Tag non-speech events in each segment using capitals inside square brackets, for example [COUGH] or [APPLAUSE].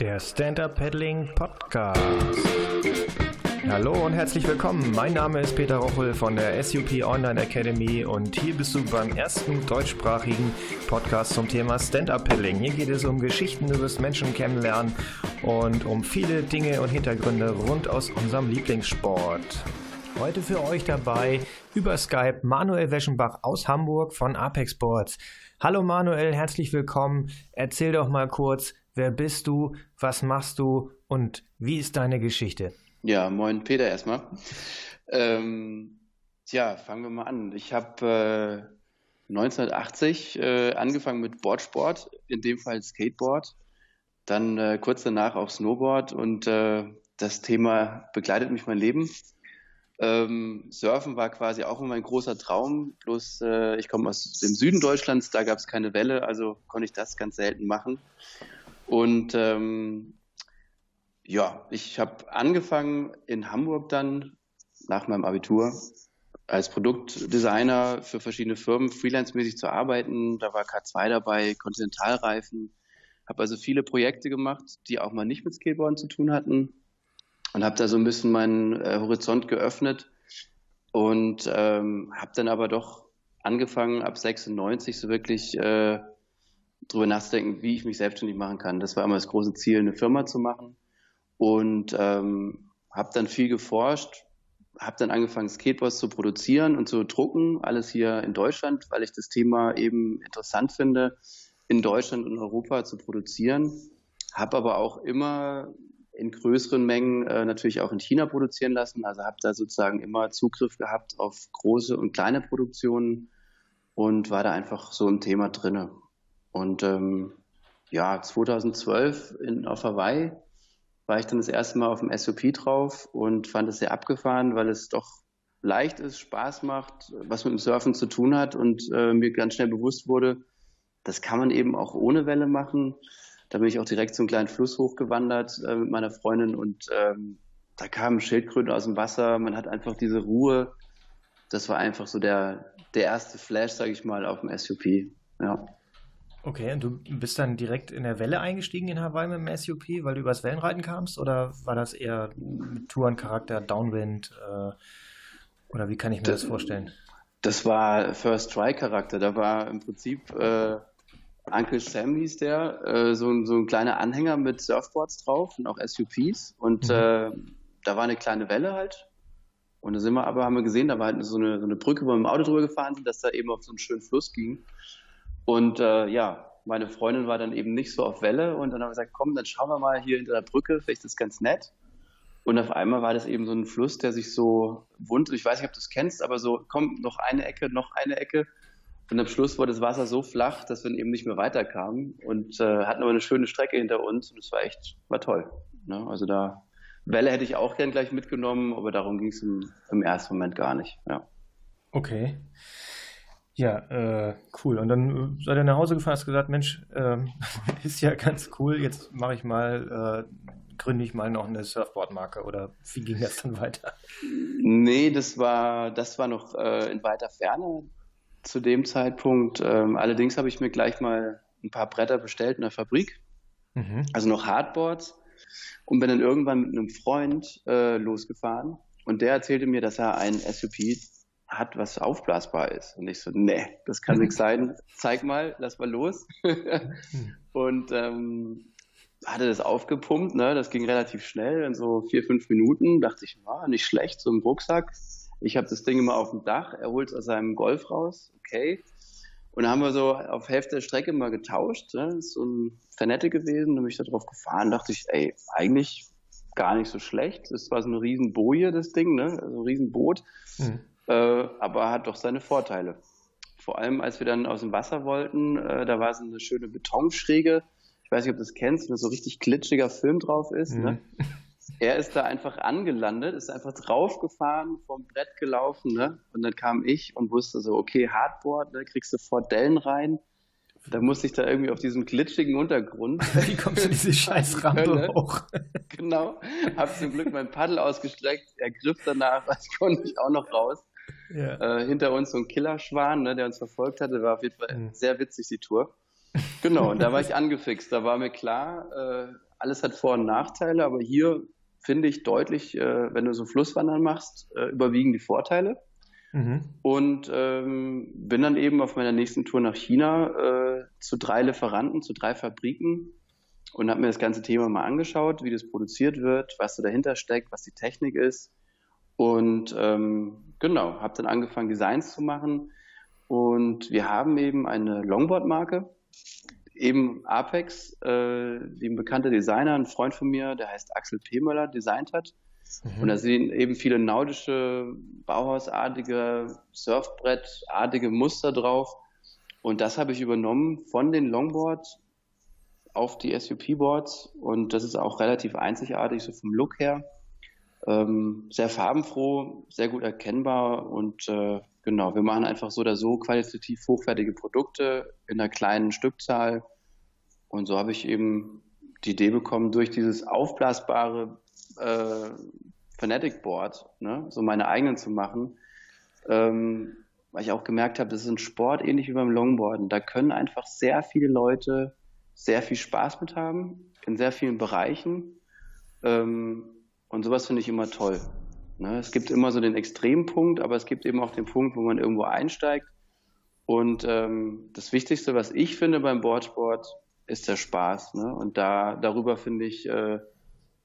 Der Stand-Up Paddling Podcast. Hallo und herzlich willkommen. Mein Name ist Peter Rochel von der SUP Online Academy und hier bist du beim ersten deutschsprachigen Podcast zum Thema Stand-Up Paddling. Hier geht es um Geschichten über das Menschen kennenlernen und um viele Dinge und Hintergründe rund aus unserem Lieblingssport. Heute für euch dabei über Skype Manuel Weschenbach aus Hamburg von Apex Sports. Hallo Manuel, herzlich willkommen. Erzähl doch mal kurz, wer bist du, was machst du und wie ist deine Geschichte? Ja, moin Peter erstmal. Ähm, tja, fangen wir mal an. Ich habe äh, 1980 äh, angefangen mit Boardsport, in dem Fall Skateboard, dann äh, kurz danach auch Snowboard und äh, das Thema begleitet mich mein Leben. Ähm, Surfen war quasi auch immer ein großer Traum, bloß äh, ich komme aus dem Süden Deutschlands, da gab es keine Welle, also konnte ich das ganz selten machen. Und ähm, ja, ich habe angefangen in Hamburg dann nach meinem Abitur als Produktdesigner für verschiedene Firmen freelance-mäßig zu arbeiten. Da war K2 dabei, Kontinentalreifen. Habe also viele Projekte gemacht, die auch mal nicht mit Skateboarden zu tun hatten und habe da so ein bisschen meinen äh, Horizont geöffnet und ähm, habe dann aber doch angefangen ab 96 so wirklich äh, drüber nachzudenken, wie ich mich selbstständig machen kann. Das war immer das große Ziel, eine Firma zu machen und ähm, habe dann viel geforscht, habe dann angefangen Skateboards zu produzieren und zu drucken, alles hier in Deutschland, weil ich das Thema eben interessant finde, in Deutschland und Europa zu produzieren. Habe aber auch immer in größeren Mengen äh, natürlich auch in China produzieren lassen. Also habe da sozusagen immer Zugriff gehabt auf große und kleine Produktionen und war da einfach so im Thema drinne. Und ähm, ja, 2012 in, auf Hawaii war ich dann das erste Mal auf dem SOP drauf und fand es sehr abgefahren, weil es doch leicht ist, Spaß macht, was mit dem Surfen zu tun hat und äh, mir ganz schnell bewusst wurde, das kann man eben auch ohne Welle machen. Da bin ich auch direkt zum kleinen Fluss hochgewandert äh, mit meiner Freundin und ähm, da kamen Schildkröten aus dem Wasser. Man hat einfach diese Ruhe. Das war einfach so der, der erste Flash, sage ich mal, auf dem SUP. Ja. Okay, und du bist dann direkt in der Welle eingestiegen in Hawaii mit dem SUP, weil du übers Wellenreiten kamst? Oder war das eher mit Tourencharakter, Downwind? Äh, oder wie kann ich mir das, das vorstellen? Das war First Try Charakter. Da war im Prinzip äh, Uncle Sam hieß der, äh, so, ein, so ein kleiner Anhänger mit Surfboards drauf und auch SUPs. Und mhm. äh, da war eine kleine Welle halt. Und da sind wir aber, haben wir gesehen, da war halt so eine, so eine Brücke, wo wir mit dem Auto drüber gefahren sind, dass da eben auf so einen schönen Fluss ging. Und äh, ja, meine Freundin war dann eben nicht so auf Welle und dann haben wir gesagt, komm, dann schauen wir mal hier hinter der Brücke, vielleicht ist das ganz nett. Und auf einmal war das eben so ein Fluss, der sich so wund, ich weiß nicht, ob du es kennst, aber so, komm, noch eine Ecke, noch eine Ecke. Und am Schluss wurde das Wasser so flach, dass wir eben nicht mehr weiterkamen und äh, hatten aber eine schöne Strecke hinter uns und es war echt, war toll. Ne? Also da, Welle hätte ich auch gern gleich mitgenommen, aber darum ging es im, im, ersten Moment gar nicht. Ja. Okay. Ja, äh, cool. Und dann seid ihr nach Hause gefahren, hast gesagt, Mensch, äh, [LAUGHS] ist ja ganz cool, jetzt mache ich mal, äh, gründe ich mal noch eine Surfboard-Marke oder wie ging das dann weiter? Nee, das war, das war noch äh, in weiter Ferne zu dem Zeitpunkt. Ähm, allerdings habe ich mir gleich mal ein paar Bretter bestellt in der Fabrik, mhm. also noch Hardboards und bin dann irgendwann mit einem Freund äh, losgefahren und der erzählte mir, dass er ein SUP hat, was aufblasbar ist. Und ich so, nee, das kann nichts [LAUGHS] sein. Zeig mal, lass mal los. [LAUGHS] und ähm, hatte das aufgepumpt, ne? Das ging relativ schnell, in so vier, fünf Minuten. Dachte ich, war nicht schlecht, so ein Rucksack. Ich habe das Ding immer auf dem Dach, er holt es aus seinem Golf raus, okay. Und dann haben wir so auf Hälfte der Strecke mal getauscht. Ne? Das ist so ein Fernette gewesen, da bin ich da drauf gefahren, dachte ich, ey, eigentlich gar nicht so schlecht. Das war so eine riesen Boje, das Ding, ne? Also ein riesen Boot. Mhm. Äh, aber hat doch seine Vorteile. Vor allem, als wir dann aus dem Wasser wollten, äh, da war so eine schöne Betonschräge. Ich weiß nicht, ob du das kennst, wenn so richtig glitschiger Film drauf ist. Mhm. Ne? er ist da einfach angelandet, ist einfach draufgefahren, vom Brett gelaufen, ne? Und dann kam ich und wusste so, okay, Hardboard, ne, kriegst du sofort Dellen rein. Da musste ich da irgendwie auf diesem glitschigen Untergrund. [LAUGHS] Wie kommst du diese scheiß Rampe hoch? genau. Hab zum Glück mein Paddel ausgestreckt, er griff danach, [LAUGHS] das konnte ich auch noch raus. Ja. [LAUGHS] Äh, hinter uns so ein Killerschwan, ne, der uns verfolgt hatte, war auf jeden Fall mhm. sehr witzig, die Tour. Genau, und da war ich [LAUGHS] angefixt. Da war mir klar, äh, alles hat Vor- und Nachteile, aber hier finde ich deutlich, äh, wenn du so Flusswandern machst, äh, überwiegen die Vorteile. Mhm. Und ähm, bin dann eben auf meiner nächsten Tour nach China äh, zu drei Lieferanten, zu drei Fabriken und habe mir das ganze Thema mal angeschaut, wie das produziert wird, was da dahinter steckt, was die Technik ist. Und ähm, genau, habe dann angefangen, Designs zu machen. Und wir haben eben eine Longboard-Marke, eben Apex, äh, die ein bekannter Designer, ein Freund von mir, der heißt Axel Pemöller, designt hat. Mhm. Und da sind eben viele naudische, Bauhausartige, Surfbrettartige Muster drauf. Und das habe ich übernommen von den Longboards auf die SUP-Boards. Und das ist auch relativ einzigartig, so vom Look her. Ähm, sehr farbenfroh, sehr gut erkennbar und äh, genau, wir machen einfach so oder so qualitativ hochwertige Produkte in einer kleinen Stückzahl. Und so habe ich eben die Idee bekommen, durch dieses aufblasbare äh, Fanatic Board, ne, so meine eigenen zu machen, ähm, weil ich auch gemerkt habe, das ist ein Sport ähnlich wie beim Longboarden. Da können einfach sehr viele Leute sehr viel Spaß mit haben, in sehr vielen Bereichen. Ähm, und sowas finde ich immer toll. Ne? Es gibt immer so den Extrempunkt, aber es gibt eben auch den Punkt, wo man irgendwo einsteigt. Und ähm, das Wichtigste, was ich finde beim Boardsport, ist der Spaß. Ne? Und da darüber finde ich, äh,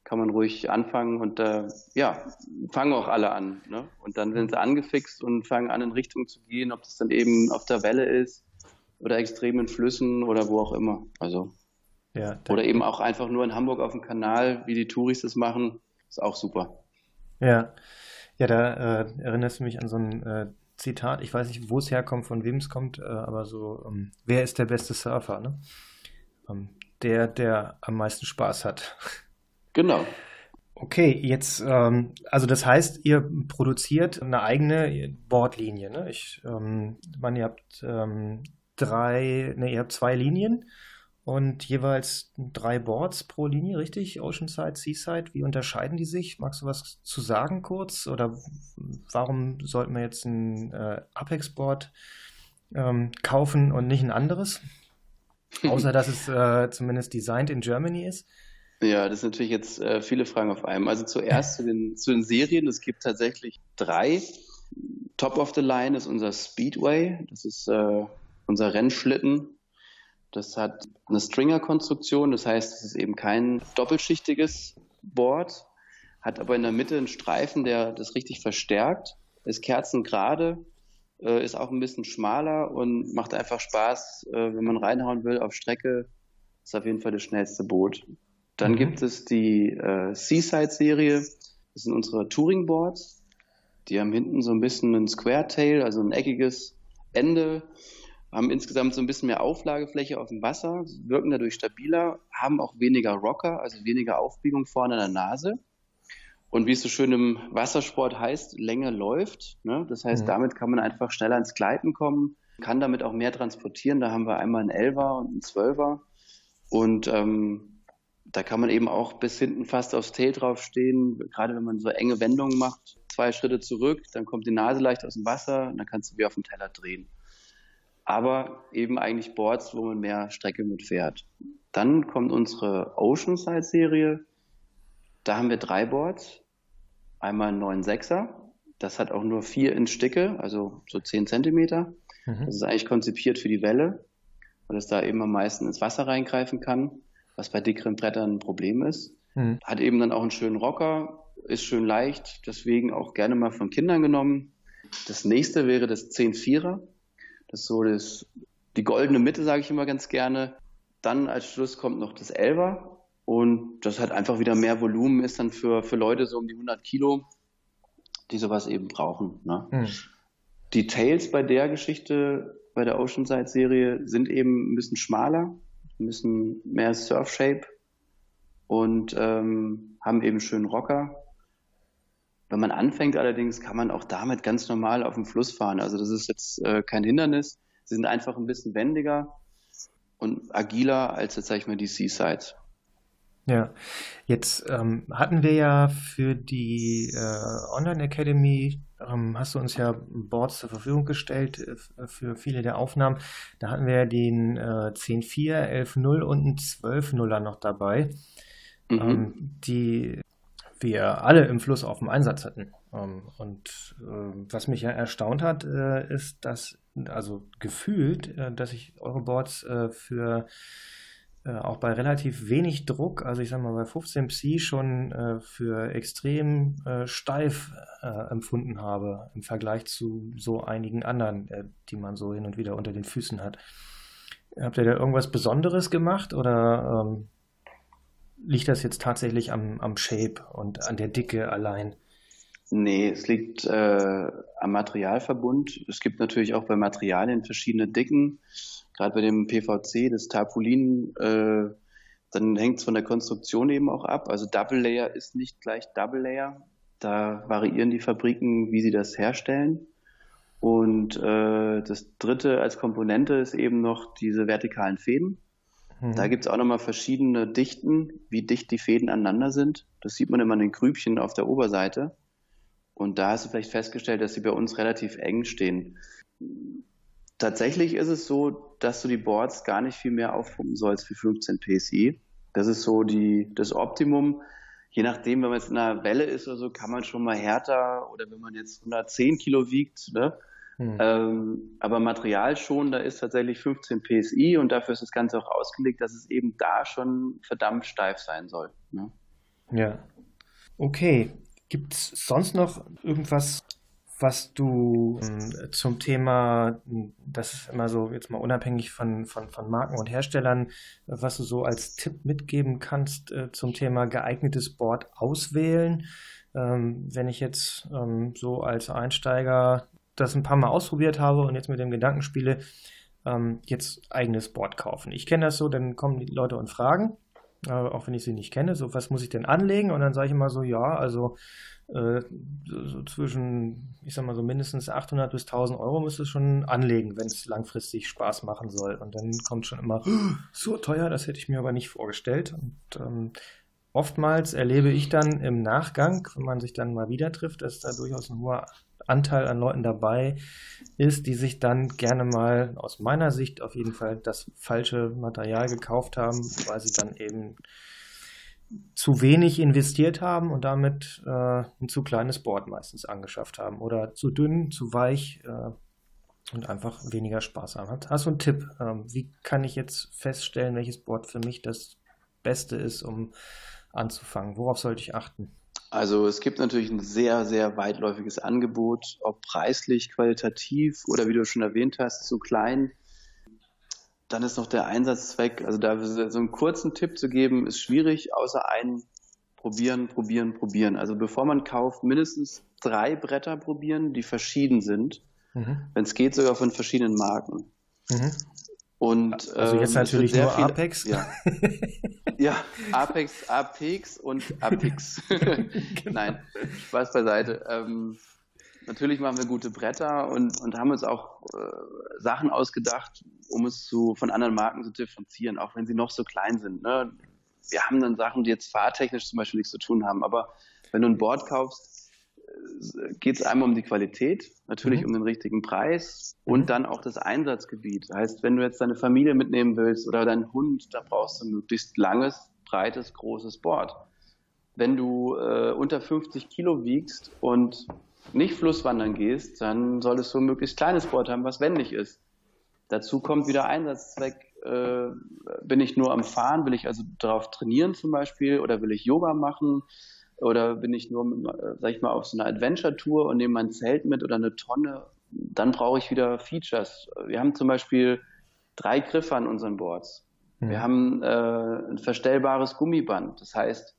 kann man ruhig anfangen und äh, ja, fangen auch alle an. Ne? Und dann sind sie angefixt und fangen an, in Richtung zu gehen, ob das dann eben auf der Welle ist oder extremen Flüssen oder wo auch immer. Also ja, oder eben auch einfach nur in Hamburg auf dem Kanal, wie die Touris das machen, ist auch super. Ja, ja, da äh, erinnerst du mich an so ein äh, Zitat. Ich weiß nicht, wo es herkommt, von wem es kommt, äh, aber so: ähm, Wer ist der beste Surfer? Ne? Ähm, der, der am meisten Spaß hat. Genau. Okay, jetzt, ähm, also das heißt, ihr produziert eine eigene Bordlinie. Ne? Ich ähm, meine, ihr habt ähm, drei, ne, ihr habt zwei Linien und jeweils drei Boards pro Linie, richtig? Oceanside, Seaside, wie unterscheiden die sich? Magst du was zu sagen kurz? Oder warum sollten wir jetzt ein äh, Apex-Board ähm, kaufen und nicht ein anderes? [LAUGHS] Außer dass es äh, zumindest designed in Germany ist. Ja, das sind natürlich jetzt äh, viele Fragen auf einem. Also zuerst zu den, zu den Serien. Es gibt tatsächlich drei. Top of the Line ist unser Speedway. Das ist äh, unser Rennschlitten. Das hat eine Stringer-Konstruktion. Das heißt, es ist eben kein doppelschichtiges Board, hat aber in der Mitte einen Streifen, der das richtig verstärkt. Ist kerzengerade, äh, ist auch ein bisschen schmaler und macht einfach Spaß, äh, wenn man reinhauen will auf Strecke. Ist auf jeden Fall das schnellste Boot. Dann mhm. gibt es die äh, Seaside-Serie. Das sind unsere Touring-Boards. Die haben hinten so ein bisschen ein Square-Tail, also ein eckiges Ende. Haben insgesamt so ein bisschen mehr Auflagefläche auf dem Wasser, wirken dadurch stabiler, haben auch weniger Rocker, also weniger Aufbiegung vorne an der Nase. Und wie es so schön im Wassersport heißt, Länge läuft. Ne? Das heißt, mhm. damit kann man einfach schneller ins Gleiten kommen, kann damit auch mehr transportieren. Da haben wir einmal einen Elfer und einen Zwölfer. Und ähm, da kann man eben auch bis hinten fast aufs Tail draufstehen, gerade wenn man so enge Wendungen macht, zwei Schritte zurück, dann kommt die Nase leicht aus dem Wasser und dann kannst du wie auf dem Teller drehen. Aber eben eigentlich Boards, wo man mehr Strecke mit fährt. Dann kommt unsere Oceanside-Serie. Da haben wir drei Boards. Einmal einen 9,6er. Das hat auch nur vier Inch Sticke, also so 10 Zentimeter. Mhm. Das ist eigentlich konzipiert für die Welle, weil es da eben am meisten ins Wasser reingreifen kann was bei dickeren Brettern ein Problem ist. Mhm. Hat eben dann auch einen schönen Rocker, ist schön leicht, deswegen auch gerne mal von Kindern genommen. Das nächste wäre das 10-4er. Das ist so das, die goldene Mitte, sage ich immer ganz gerne. Dann als Schluss kommt noch das 11er. Und das hat einfach wieder mehr Volumen, ist dann für, für Leute so um die 100 Kilo, die sowas eben brauchen. Ne? Mhm. Die Tails bei der Geschichte, bei der Oceanside-Serie, sind eben ein bisschen schmaler müssen mehr Surf-Shape und ähm, haben eben schönen Rocker. Wenn man anfängt allerdings, kann man auch damit ganz normal auf dem Fluss fahren. Also das ist jetzt äh, kein Hindernis. Sie sind einfach ein bisschen wendiger und agiler als jetzt, sag ich mal, die Seaside. Ja, jetzt ähm, hatten wir ja für die äh, Online Academy, ähm, hast du uns ja Boards zur Verfügung gestellt äh, für viele der Aufnahmen. Da hatten wir ja den äh, 10.4, 11.0 und einen 12.0er noch dabei. mhm. ähm, die wir alle im Fluss auf dem Einsatz hatten. Ähm, und äh, was mich ja erstaunt hat, äh, ist, dass, also gefühlt, äh, dass ich eure Boards äh, für auch bei relativ wenig Druck, also ich sag mal bei 15 Psi schon für extrem steif empfunden habe im Vergleich zu so einigen anderen, die man so hin und wieder unter den Füßen hat. Habt ihr da irgendwas Besonderes gemacht oder ähm, liegt das jetzt tatsächlich am, am Shape und an der Dicke allein? Nee, es liegt äh, am Materialverbund. Es gibt natürlich auch bei Materialien verschiedene Dicken. Gerade bei dem PVC, das Tarpaulin, äh, dann hängt es von der Konstruktion eben auch ab. Also Double Layer ist nicht gleich Double Layer. Da variieren die Fabriken, wie sie das herstellen. Und äh, das dritte als Komponente ist eben noch diese vertikalen Fäden. Da mhm. gibt es auch nochmal verschiedene Dichten, wie dicht die Fäden aneinander sind. Das sieht man immer in den Grübchen auf der Oberseite. Und da hast du vielleicht festgestellt, dass sie bei uns relativ eng stehen. Tatsächlich ist es so, dass du die Boards gar nicht viel mehr aufpumpen sollst wie 15 PSI. Das ist so die, das Optimum. Je nachdem, wenn man jetzt in einer Welle ist oder so, kann man schon mal härter oder wenn man jetzt 110 Kilo wiegt, ne, hm. Ähm, aber Material schon, da ist tatsächlich 15 PSI und dafür ist das Ganze auch ausgelegt, dass es eben da schon verdammt steif sein soll. Ne? Ja. Okay. Gibt es sonst noch irgendwas, was du äh, zum Thema, das ist immer so, jetzt mal unabhängig von, von, von Marken und Herstellern, was du so als Tipp mitgeben kannst äh, zum Thema geeignetes Board auswählen? Ähm, wenn ich jetzt ähm, so als Einsteiger das ein paar Mal ausprobiert habe und jetzt mit dem Gedanken spiele, ähm, jetzt eigenes Board kaufen. Ich kenne das so, dann kommen die Leute und fragen, äh, auch wenn ich sie nicht kenne, so was muss ich denn anlegen? Und dann sage ich immer so, ja, also äh, so, zwischen, ich sag mal so mindestens 800 bis 1000 Euro müsste es schon anlegen, wenn es langfristig Spaß machen soll. Und dann kommt schon immer, [GASPS] so teuer, das hätte ich mir aber nicht vorgestellt. Und ähm, oftmals erlebe ich dann im Nachgang, wenn man sich dann mal wieder trifft, dass da durchaus ein hoher Anteil an Leuten dabei ist, die sich dann gerne mal aus meiner Sicht auf jeden Fall das falsche Material gekauft haben, weil sie dann eben zu wenig investiert haben und damit äh, ein zu kleines Board meistens angeschafft haben oder zu dünn, zu weich äh, und einfach weniger Spaß haben. Hast du einen Tipp? Ähm, wie kann ich jetzt feststellen, welches Board für mich das Beste ist, um anzufangen? Worauf sollte ich achten? Also es gibt natürlich ein sehr, sehr weitläufiges Angebot, ob preislich, qualitativ oder wie du schon erwähnt hast, zu klein. Dann ist noch der Einsatzzweck, also da so einen kurzen Tipp zu geben, ist schwierig, außer einen probieren, probieren, probieren. Also bevor man kauft, mindestens drei Bretter probieren, die verschieden sind. Mhm. Wenn es geht, sogar von verschiedenen Marken. Mhm. Und, also jetzt ähm, natürlich nur viel, Apex. Ja. [LAUGHS] ja, Apex, Apex und Apex. genau. [LAUGHS] [LAUGHS] Nein, Spaß beiseite. Ähm, natürlich machen wir gute Bretter und, und haben uns auch äh, Sachen ausgedacht, um es zu, von anderen Marken zu differenzieren, auch wenn sie noch so klein sind. Ne? Wir haben dann Sachen, die jetzt fahrtechnisch zum Beispiel nichts zu tun haben, aber wenn du ein Board kaufst, geht es einmal um die Qualität, natürlich mhm. um den richtigen Preis und mhm. dann auch das Einsatzgebiet. Das heißt, wenn du jetzt deine Familie mitnehmen willst oder deinen Hund, dann brauchst du ein möglichst langes, breites, großes Board. Wenn du äh, unter 50 Kilo wiegst und nicht Flusswandern gehst, dann solltest du ein möglichst kleines Board haben, was wendig ist. Dazu kommt wieder Einsatzzweck. Äh, bin ich nur am Fahren? Will ich also darauf trainieren zum Beispiel? Oder will ich Yoga machen? Oder bin ich nur, äh, sag ich mal, auf so einer Adventure-Tour und nehme mein Zelt mit oder eine Tonne, dann brauche ich wieder Features. Wir haben zum Beispiel drei Griffe an unseren Boards. Mhm. Wir haben äh, ein verstellbares Gummiband. Das heißt,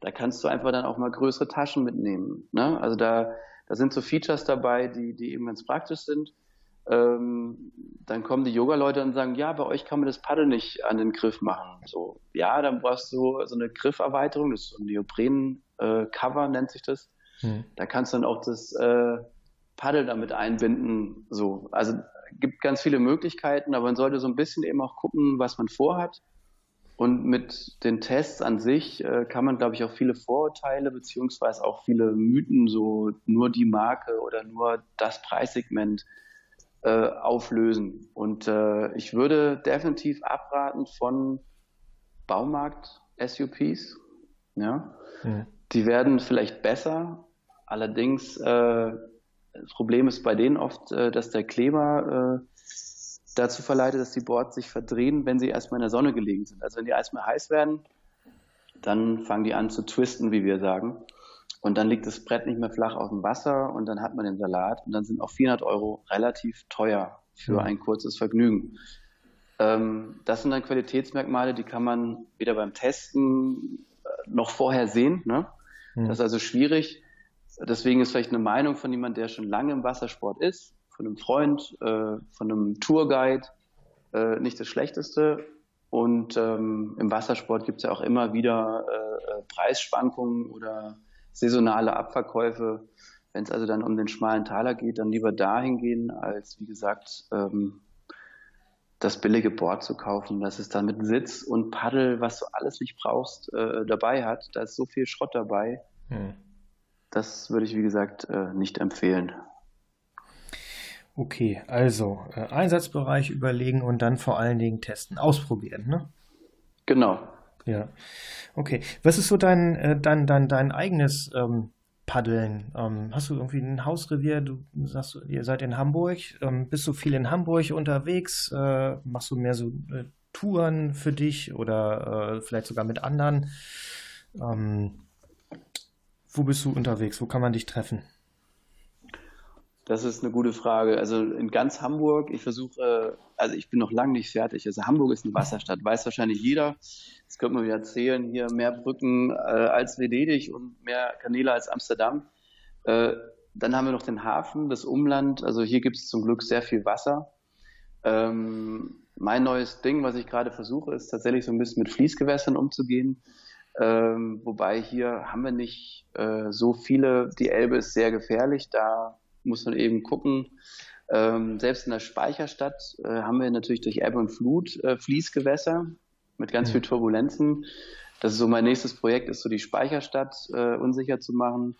da kannst du einfach dann auch mal größere Taschen mitnehmen. Ne? Also da, da sind so Features dabei, die, die eben ganz praktisch sind. Ähm, dann kommen die Yoga-Leute und sagen, ja, bei euch kann man das Paddel nicht an den Griff machen. So, ja, dann brauchst du so eine Grifferweiterung, das ist so ein Neopren äh, nennt sich das. Hm. Da kannst du dann auch das äh, Paddel damit einbinden. So, also gibt ganz viele Möglichkeiten, aber man sollte so ein bisschen eben auch gucken, was man vorhat. Und mit den Tests an sich äh, kann man, glaube ich, auch viele Vorurteile beziehungsweise auch viele Mythen, so nur die Marke oder nur das Preissegment äh, auflösen. Und äh, ich würde definitiv abraten von Baumarkt-SUPs Ja? Mhm. Die werden vielleicht besser, allerdings äh, das Problem ist bei denen oft, äh, dass der Kleber äh, dazu verleitet, dass die Boards sich verdrehen, wenn sie erstmal in der Sonne gelegen sind. Also wenn die erstmal heiß werden, dann fangen die an zu twisten, wie wir sagen. Und dann liegt das Brett nicht mehr flach auf dem Wasser und dann hat man den Salat und dann sind auch 400 Euro relativ teuer für ein kurzes Vergnügen. Ähm, das sind dann Qualitätsmerkmale, die kann man weder beim Testen äh, noch vorher sehen. Ne? Mhm. Das ist also schwierig. Deswegen ist vielleicht eine Meinung von jemand, der schon lange im Wassersport ist, von einem Freund, äh, von einem Tourguide, äh, nicht das Schlechteste. Und ähm, im Wassersport gibt es ja auch immer wieder äh, äh, Preisschwankungen oder saisonale Abverkäufe. Wenn es also dann um den schmalen Taler geht, dann lieber dahin gehen, als wie gesagt ähm, das billige Board zu kaufen, das es dann mit Sitz und Paddel, was du alles nicht brauchst, äh, dabei hat. Da ist so viel Schrott dabei. Hm. Das würde ich, wie gesagt, äh, nicht empfehlen. Okay, also äh, Einsatzbereich überlegen und dann vor allen Dingen testen, ausprobieren, ne? Genau. Ja. Okay. Was ist so dein, äh, dein, dein, dein eigenes ähm, Paddeln? Ähm, hast du irgendwie ein Hausrevier? Du sagst, ihr seid in Hamburg. Ähm, bist du viel in Hamburg unterwegs? Äh, machst du mehr so äh, Touren für dich oder äh, vielleicht sogar mit anderen? Ähm, wo bist du unterwegs? Wo kann man dich treffen? Das ist eine gute Frage. Also in ganz Hamburg, ich versuche, also ich bin noch lange nicht fertig. Also Hamburg ist eine Wasserstadt, weiß wahrscheinlich jeder. Das könnte man wieder erzählen. Hier mehr Brücken äh, als Venedig und mehr Kanäle als Amsterdam. Äh, dann haben wir noch den Hafen, das Umland. Also hier gibt es zum Glück sehr viel Wasser. Ähm, mein neues Ding, was ich gerade versuche, ist tatsächlich so ein bisschen mit Fließgewässern umzugehen. Ähm, wobei hier haben wir nicht äh, so viele. Die Elbe ist sehr gefährlich. Da muss man eben gucken. Ähm, selbst in der Speicherstadt äh, haben wir natürlich durch Ebbe und Flut äh, Fließgewässer mit ganz mhm. viel Turbulenzen. Das ist so mein nächstes Projekt, ist so die Speicherstadt äh, unsicher zu machen.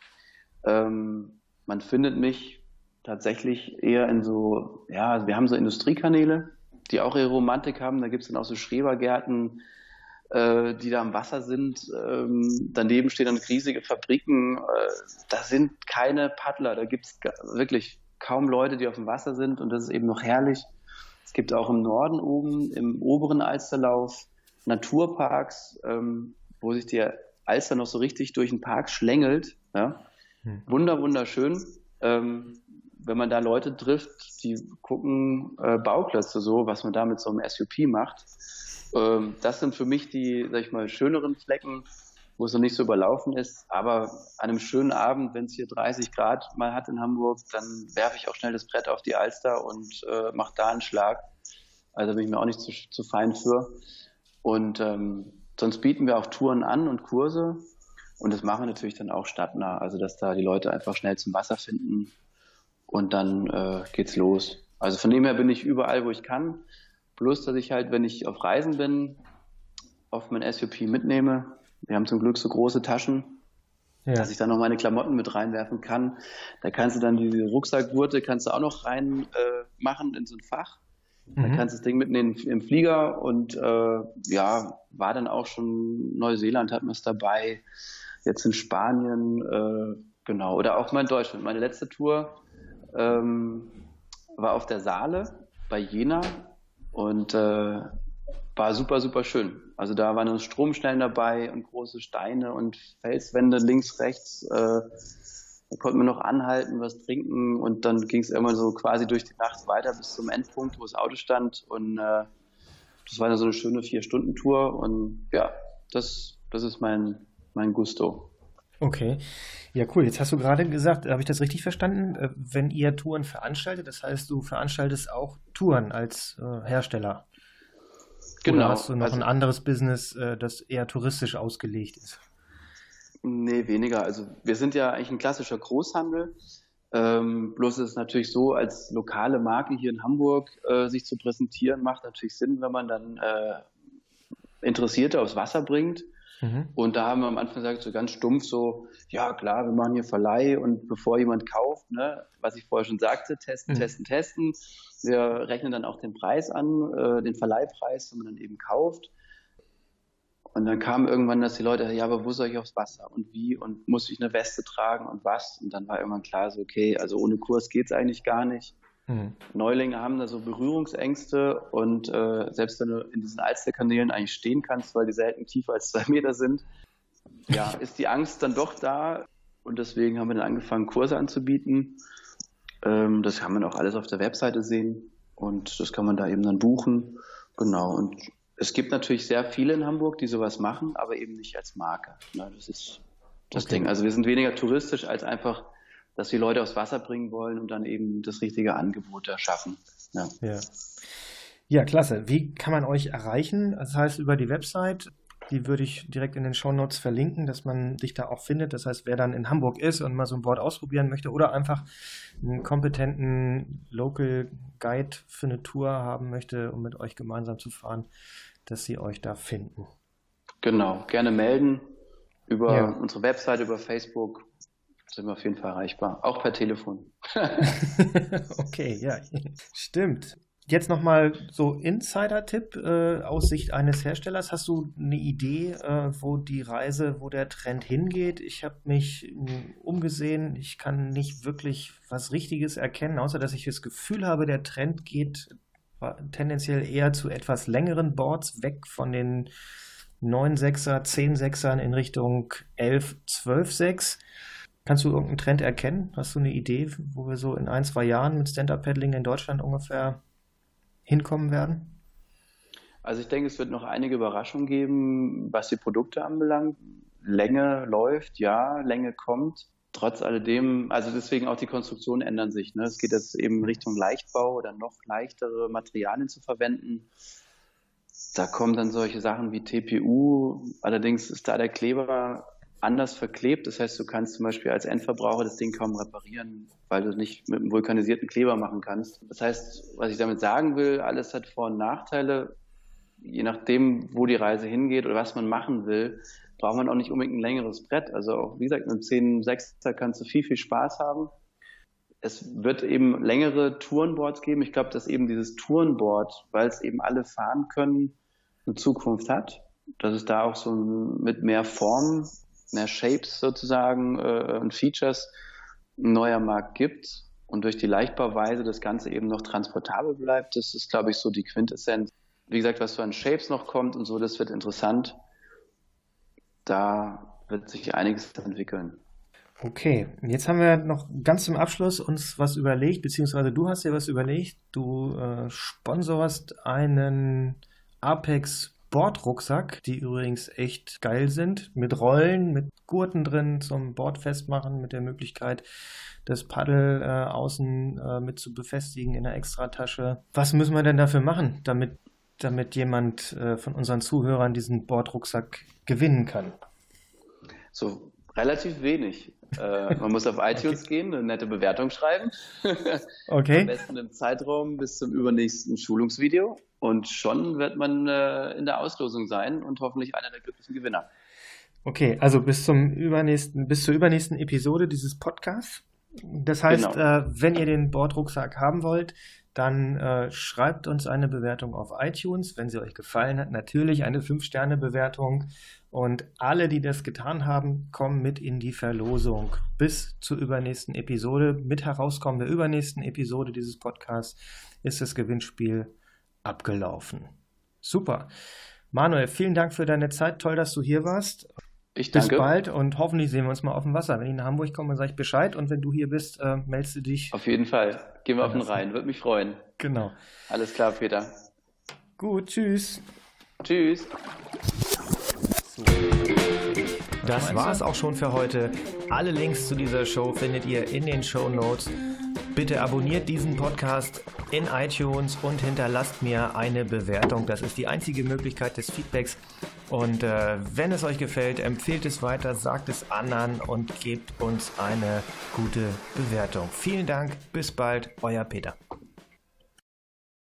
Ähm, man findet mich tatsächlich eher in so, ja, wir haben so Industriekanäle, die auch ihre Romantik haben. Da gibt es dann auch so Schrebergärten, äh, die da am Wasser sind. Ähm, daneben stehen dann riesige Fabriken. Äh, da sind keine Paddler. Da gibt es wirklich kaum Leute, die auf dem Wasser sind. Und das ist eben noch herrlich. Es gibt auch im Norden oben, im oberen Alsterlauf, Naturparks, ähm, wo sich die Alster noch so richtig durch den Park schlängelt. Ja? Hm. Wunder, wunderschön. Ähm, wenn man da Leute trifft, die gucken äh, Bauklötze so, was man da mit so einem SUP macht. Ähm, das sind für mich die, sag ich mal, schöneren Flecken, wo es noch nicht so überlaufen ist. Aber an einem schönen Abend, wenn es hier 30 Grad mal hat in Hamburg, dann werfe ich auch schnell das Brett auf die Alster und äh, mache da einen Schlag. Also bin ich mir auch nicht zu, zu fein für. Und ähm, sonst bieten wir auch Touren an und Kurse. Und das machen wir natürlich dann auch stadtnah. Also dass da die Leute einfach schnell zum Wasser finden und dann äh, geht's los. Also von dem her bin ich überall, wo ich kann. Plus, dass ich halt, wenn ich auf Reisen bin, oft mein SUP mitnehme. Wir haben zum Glück so große Taschen, ja. dass ich da noch meine Klamotten mit reinwerfen kann. Da kannst du dann diese Rucksackwurte kannst du auch noch rein äh, machen in so ein Fach. Mhm. Da kannst du das Ding mitnehmen im Flieger und äh, ja, war dann auch schon Neuseeland hat man es dabei, jetzt in Spanien, äh, genau, oder auch mal in Deutschland. Meine letzte Tour ähm, war auf der Saale bei Jena und äh, war super, super schön. Also da waren Stromstellen dabei und große Steine und Felswände links, rechts. Äh, da konnten wir noch anhalten, was trinken und dann ging es immer so quasi durch die Nacht weiter bis zum Endpunkt, wo das Auto stand. Und äh, das war dann so eine schöne Vier-Stunden-Tour und ja, das, das ist mein, mein Gusto. Okay. Ja, cool. Jetzt hast du gerade gesagt, habe ich das richtig verstanden? Äh, wenn ihr Touren veranstaltet, das heißt, du veranstaltest auch Touren als äh, Hersteller. Genau. Oder hast du noch also, ein anderes Business, äh, das eher touristisch ausgelegt ist? Nee, weniger. Also wir sind ja eigentlich ein klassischer Großhandel. Ähm, bloß ist es natürlich so, als lokale Marke hier in Hamburg äh, sich zu präsentieren, macht natürlich Sinn, wenn man dann Interessierte aufs Wasser bringt Mhm. Und da haben wir am Anfang gesagt, so ganz stumpf, so, ja klar, wir machen hier Verleih und bevor jemand kauft, ne, was ich vorher schon sagte, testen, mhm. testen, testen. Wir rechnen dann auch den Preis an, äh, den Verleihpreis, wenn man dann eben kauft. Und dann kam irgendwann, dass die Leute, ja, aber wo soll ich aufs Wasser und wie und muss ich eine Weste tragen und was? Und dann war irgendwann klar, so, okay, also ohne Kurs geht's eigentlich gar nicht. Mhm. Neulinge haben da so Berührungsängste und äh, selbst wenn du in diesen Alsterkanälen eigentlich stehen kannst, weil die selten tiefer als zwei [LAUGHS] Meter sind, ja, ist die Angst dann doch da. Und deswegen haben wir dann angefangen, Kurse anzubieten. Ähm, das kann man auch alles auf der Webseite sehen und das kann man da eben dann buchen. Genau. Und es gibt natürlich sehr viele in Hamburg, die sowas machen, aber eben nicht als Marke. Ne? Das ist das okay. Ding. Also wir sind weniger touristisch als einfach, dass die Leute aufs Wasser bringen wollen und dann eben das richtige Angebot erschaffen. Ja. ja. Ja, klasse. Wie kann man euch erreichen? Das heißt über die Website. Die würde ich direkt in den Show Notes verlinken, dass man dich da auch findet. Das heißt, wer dann in Hamburg ist und mal so ein Board ausprobieren möchte oder einfach einen kompetenten Local Guide für eine Tour haben möchte, um mit euch gemeinsam zu fahren, dass sie euch da finden. Genau, gerne melden über ja. unsere Website, über Facebook. Sind wir auf jeden Fall erreichbar, auch per Telefon. [LAUGHS] okay, ja, stimmt. Jetzt nochmal so Insider-Tipp äh, aus Sicht eines Herstellers. Hast du eine Idee, äh, wo die Reise, wo der Trend hingeht? Ich habe mich äh, umgesehen. Ich kann nicht wirklich was Richtiges erkennen, außer dass ich das Gefühl habe, der Trend geht tendenziell eher zu etwas längeren Boards, weg von den 9-6er, 10-6ern in Richtung 11, 12-6. Kannst du irgendeinen Trend erkennen? Hast du eine Idee, wo wir so in ein, zwei Jahren mit Stand-Up-Paddling in Deutschland ungefähr hinkommen werden? Also ich denke, es wird noch einige Überraschungen geben, was die Produkte anbelangt. Länge läuft, ja, Länge kommt trotz alledem, also deswegen auch die Konstruktionen ändern sich. Ne? Es geht jetzt eben Richtung Leichtbau oder noch leichtere Materialien zu verwenden. Da kommen dann solche Sachen wie TPU. Allerdings ist da der Kleber anders verklebt. Das heißt, du kannst zum Beispiel als Endverbraucher das Ding kaum reparieren, weil du es nicht mit einem vulkanisierten Kleber machen kannst. Das heißt, was ich damit sagen will, alles hat Vor- und Nachteile. Je nachdem, wo die Reise hingeht oder was man machen will, braucht man auch nicht unbedingt ein längeres Brett. Also auch, wie gesagt, mit einem 10 6 kannst du viel, viel Spaß haben. Es wird eben längere Tourenboards geben. Ich glaube, dass eben dieses Tourenboard, weil es eben alle fahren können, eine Zukunft hat. Dass es da auch so mit mehr Formen, mehr Shapes sozusagen äh, und Features ein neuer Markt gibt und durch die Leichtbauweise das Ganze eben noch transportabel bleibt. Das ist, glaube ich, so die Quintessenz. Wie gesagt, was so an Shapes noch kommt und so, das wird interessant da wird sich einiges entwickeln. Okay, jetzt haben wir noch ganz zum Abschluss uns was überlegt, beziehungsweise du hast dir was überlegt. Du äh, sponsorst einen Apex Bordrucksack, die übrigens echt geil sind, mit Rollen, mit Gurten drin zum Bord festmachen, mit der Möglichkeit, das Paddel äh, außen äh, mit zu befestigen in der Extratasche. Was müssen wir denn dafür machen, damit damit jemand äh, von unseren Zuhörern diesen Bordrucksack gewinnen kann? So relativ wenig. Äh, man muss auf [LAUGHS] iTunes okay. gehen, eine nette Bewertung schreiben. [LAUGHS] okay. Am besten im Zeitraum bis zum übernächsten Schulungsvideo. Und schon wird man äh, in der Auslosung sein und hoffentlich einer der glücklichen Gewinner. Okay, also bis zum übernächsten, bis zur übernächsten Episode dieses Podcasts. Das heißt, genau. äh, wenn ihr den Bordrucksack haben wollt, dann äh, schreibt uns eine Bewertung auf iTunes, wenn sie euch gefallen hat. Natürlich eine 5-Sterne-Bewertung. Und alle, die das getan haben, kommen mit in die Verlosung. Bis zur übernächsten Episode. Mit Herauskommen der übernächsten Episode dieses Podcasts ist das Gewinnspiel abgelaufen. Super. Manuel, vielen Dank für deine Zeit. Toll, dass du hier warst. Ich danke. Bis bald und hoffentlich sehen wir uns mal auf dem Wasser. Wenn ich nach Hamburg komme, sage ich Bescheid und wenn du hier bist, äh, meldest du dich. Auf jeden Fall. Gehen wir auf den Rhein. Würde mich freuen. Genau. Alles klar, Peter. Gut, tschüss. Tschüss. Das war es auch schon für heute. Alle Links zu dieser Show findet ihr in den Show Notes. Bitte abonniert diesen Podcast in iTunes und hinterlasst mir eine Bewertung. Das ist die einzige Möglichkeit des Feedbacks. Und äh, wenn es euch gefällt, empfehlt es weiter, sagt es anderen und gebt uns eine gute Bewertung. Vielen Dank, bis bald, euer Peter.